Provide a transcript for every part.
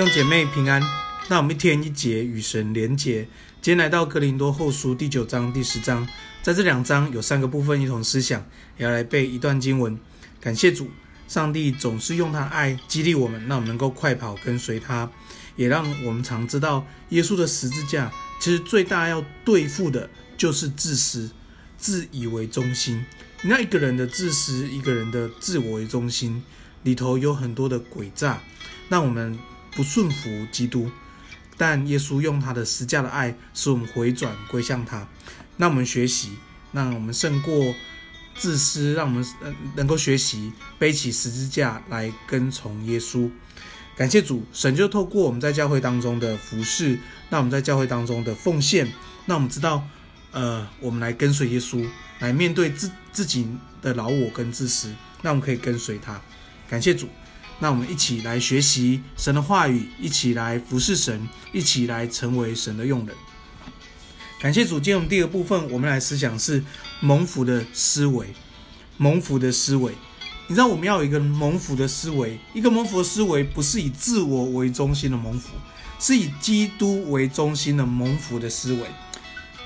弟兄姐妹平安，那我们一天一节与神连结。今天来到哥林多后书第九章第十章，在这两章有三个部分一同思想，也要来背一段经文。感谢主，上帝总是用他爱激励我们，让我们能够快跑跟随他，也让我们常知道耶稣的十字架其实最大要对付的就是自私、自以为中心。那一个人的自私，一个人的自我为中心里头有很多的诡诈，那我们不顺服基督。但耶稣用他的十架的爱，使我们回转归向他。那我们学习，那我们胜过自私，让我们能够学习背起十字架来跟从耶稣。感谢主，神就透过我们在教会当中的服侍，那我们在教会当中的奉献，那我们知道，呃，我们来跟随耶稣，来面对自自己的老我跟自私，那我们可以跟随他。感谢主。那我们一起来学习神的话语，一起来服侍神，一起来成为神的用人。感谢主，今天我们第二个部分，我们来思想是蒙福的思维。蒙福的思维，你知道我们要有一个蒙福的思维，一个蒙福的思维不是以自我为中心的蒙福，是以基督为中心的蒙福的思维。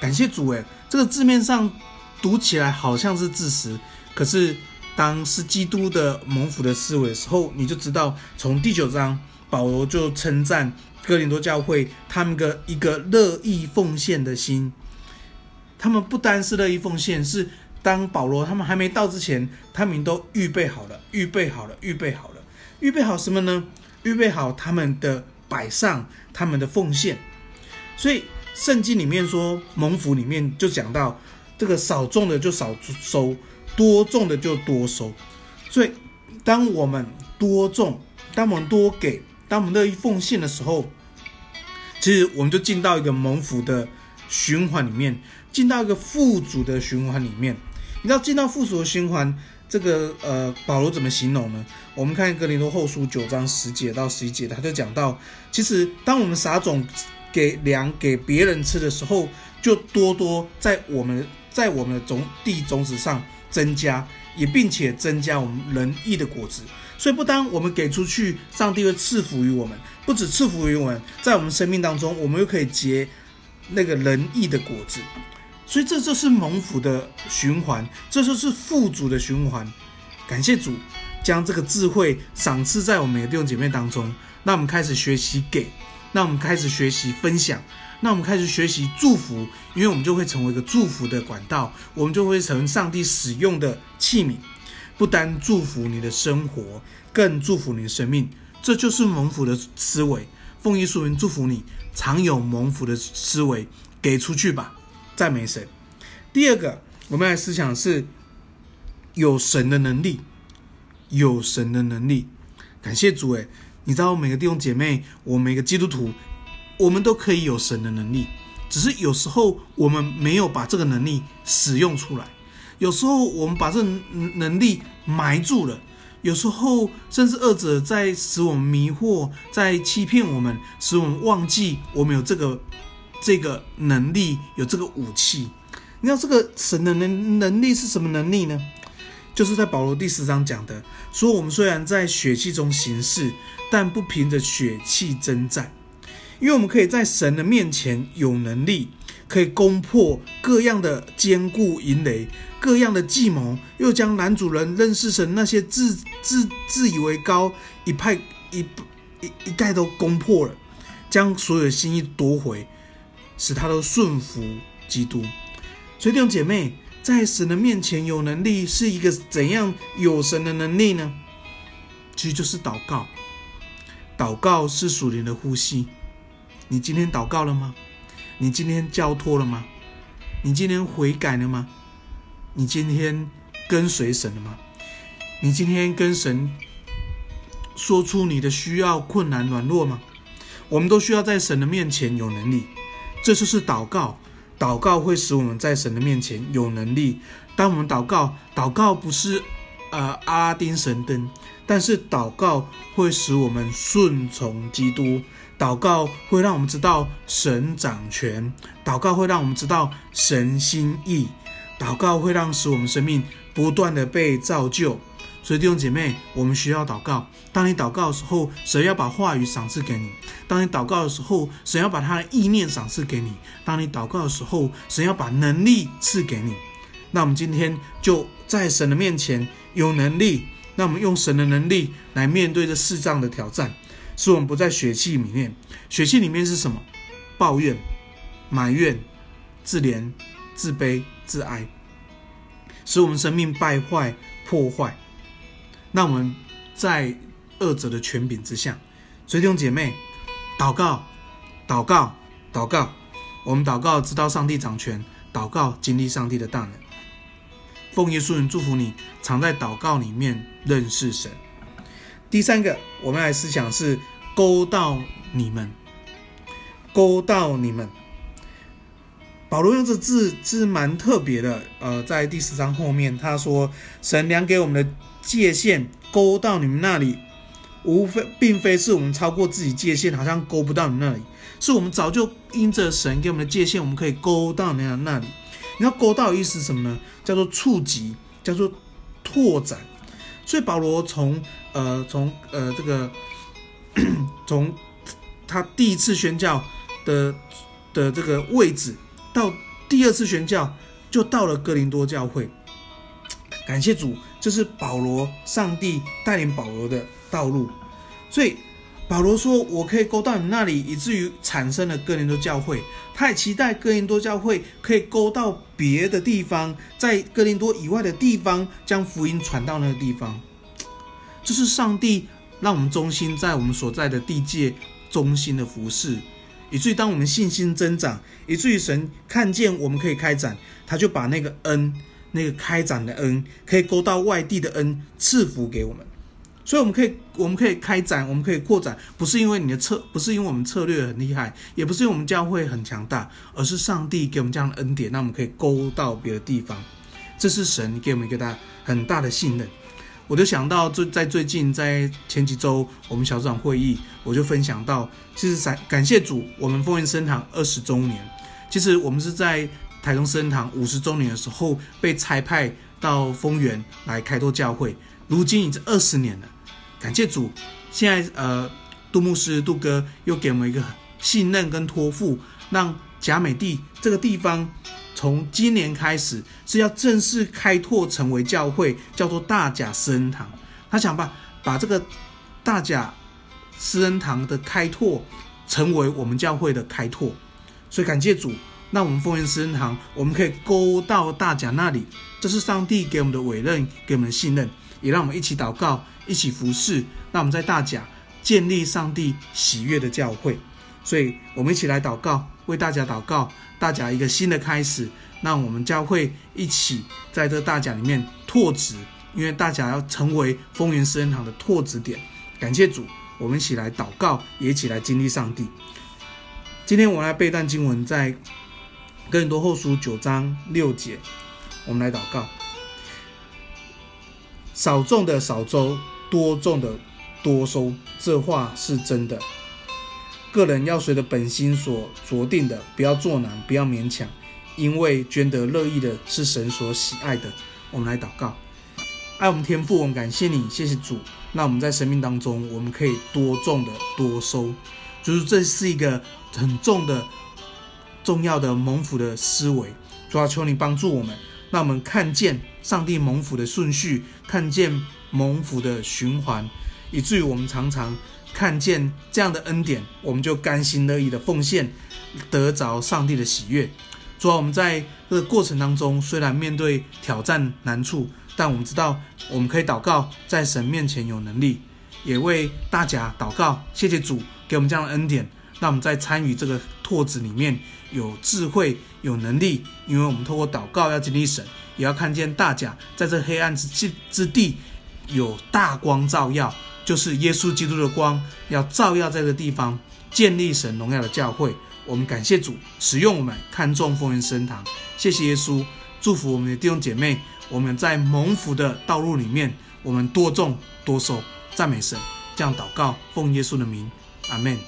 感谢主，诶，这个字面上读起来好像是自私，可是。当是基督的蒙福的思维的时候，你就知道，从第九章保罗就称赞哥林多教会他们的一个乐意奉献的心。他们不单是乐意奉献，是当保罗他们还没到之前，他们都预备好了，预备好了，预备好了，预备好什么呢？预备好他们的摆上，他们的奉献。所以圣经里面说蒙福里面就讲到，这个少种的就少收。多种的就多收，所以当我们多种，当我们多给，当我们乐意奉献的时候，其实我们就进到一个蒙福的循环里面，进到一个富足的循环里面。你知道进到富足的循环，这个呃，保罗怎么形容呢？我们看格林多后书九章十节到十一节，他就讲到，其实当我们撒种给粮给别人吃的时候，就多多在我们在我们的种地种子上。增加，也并且增加我们仁义的果子，所以不单我们给出去，上帝会赐福于我们，不止赐福于我们，在我们生命当中，我们又可以结那个仁义的果子，所以这就是蒙福的循环，这就是富足的循环。感谢主，将这个智慧赏赐在我们的弟兄姐妹当中，那我们开始学习给，那我们开始学习分享。那我们开始学习祝福，因为我们就会成为一个祝福的管道，我们就会成为上帝使用的器皿，不单祝福你的生活，更祝福你的生命。这就是蒙福的思维。奉耶稣名祝福你，常有蒙福的思维，给出去吧，赞美神。第二个，我们来思想是有神的能力，有神的能力。感谢主，诶，你知道每个弟兄姐妹，我每个基督徒。我们都可以有神的能力，只是有时候我们没有把这个能力使用出来，有时候我们把这能力埋住了，有时候甚至恶者在使我们迷惑，在欺骗我们，使我们忘记我们有这个这个能力，有这个武器。你知道这个神的能能力是什么能力呢？就是在保罗第十章讲的，说我们虽然在血气中行事，但不凭着血气征战。因为我们可以在神的面前有能力，可以攻破各样的坚固营垒，各样的计谋，又将男主人认识神那些自自自以为高一派一一一概都攻破了，将所有的心意夺回，使他都顺服基督。所以弟兄姐妹，在神的面前有能力是一个怎样有神的能力呢？其实就是祷告，祷告是属灵的呼吸。你今天祷告了吗？你今天交托了吗？你今天悔改了吗？你今天跟随神了吗？你今天跟神说出你的需要、困难、软弱吗？我们都需要在神的面前有能力，这就是祷告。祷告会使我们在神的面前有能力。当我们祷告，祷告不是呃阿拉丁神灯，但是祷告会使我们顺从基督。祷告会让我们知道神掌权，祷告会让我们知道神心意，祷告会让使我们生命不断的被造就。所以弟兄姐妹，我们需要祷告。当你祷告的时候，神要把话语赏赐给你；当你祷告的时候，神要把他的意念赏赐给你；当你祷告的时候，神要把能力赐给你。那我们今天就在神的面前有能力，那我们用神的能力来面对这世上的挑战，使我们不在血气里面。血气里面是什么？抱怨、埋怨、自怜、自卑、自哀，使我们生命败坏、破坏。那我们在恶者的权柄之下，所以弟兄姐妹，祷告，祷告，祷告。我们祷告，知道上帝掌权；祷告，经历上帝的大能。奉耶稣名祝福你，常在祷告里面认识神。第三个，我们来思想是勾到你们，勾到你们。保罗用这字是蛮特别的，呃，在第十章后面他说：“神量给我们的。”界限勾到你们那里，无非并非是我们超过自己界限，好像勾不到你那里，是我们早就因着神给我们的界限，我们可以勾到那那里。你要勾到的意思是什么呢？叫做触及，叫做拓展。所以保罗从呃从呃这个 从他第一次宣教的的这个位置，到第二次宣教，就到了哥林多教会。感谢主，这是保罗上帝带领保罗的道路，所以保罗说：“我可以勾到你那里，以至于产生了哥林多教会。”他也期待哥林多教会可以勾到别的地方，在哥林多以外的地方，将福音传到那个地方。这是上帝让我们中心在我们所在的地界中心的服侍，以至于当我们信心增长，以至于神看见我们可以开展，他就把那个恩。那个开展的恩，可以勾到外地的恩，赐福给我们，所以我们可以，我们可以开展，我们可以扩展，不是因为你的策，不是因为我们策略很厉害，也不是因为我们教会很强大，而是上帝给我们这样的恩典，那我们可以勾到别的地方。这是神给我们一个大很大的信任。我就想到，最在最近，在前几周我们小组长会议，我就分享到，其实感感谢主，我们丰原圣堂二十周年，其实我们是在。台中圣堂五十周年的时候，被差派到丰原来开拓教会，如今已经二十年了。感谢主，现在呃，杜牧师杜哥又给我们一个信任跟托付，让甲美地这个地方从今年开始是要正式开拓成为教会，叫做大甲施恩堂。他想把把这个大甲施恩堂的开拓成为我们教会的开拓，所以感谢主。那我们丰原施恩堂，我们可以勾到大甲那里，这是上帝给我们的委任，给我们的信任，也让我们一起祷告，一起服侍。那我们在大甲建立上帝喜悦的教会，所以我们一起来祷告，为大家祷告，大家一个新的开始。那我们教会一起在这大甲里面拓殖，因为大家要成为丰原施恩堂的拓殖点。感谢主，我们一起来祷告，也一起来经历上帝。今天我来背段经文，在。哥林多后书九章六节，我们来祷告：少种的少收，多种的多收。这话是真的。个人要随着本心所酌定的，不要作难，不要勉强，因为捐得乐意的是神所喜爱的。我们来祷告：爱我们天父，我们感谢你，谢谢主。那我们在生命当中，我们可以多种的多收，就是这是一个很重的。重要的蒙福的思维，主要求你帮助我们，让我们看见上帝蒙福的顺序，看见蒙福的循环，以至于我们常常看见这样的恩典，我们就甘心乐意的奉献，得着上帝的喜悦。主要我们在这个过程当中，虽然面对挑战难处，但我们知道我们可以祷告，在神面前有能力，也为大家祷告。谢谢主给我们这样的恩典。那我们在参与这个拓子里面有智慧、有能力，因为我们透过祷告要经历神，也要看见大家在这黑暗之之地有大光照耀，就是耶稣基督的光要照耀在这个地方，建立神荣耀的教会。我们感谢主使用我们，看重丰原施恩堂，谢谢耶稣，祝福我们的弟兄姐妹。我们在蒙福的道路里面，我们多种多收，赞美神，这样祷告，奉耶稣的名，阿门。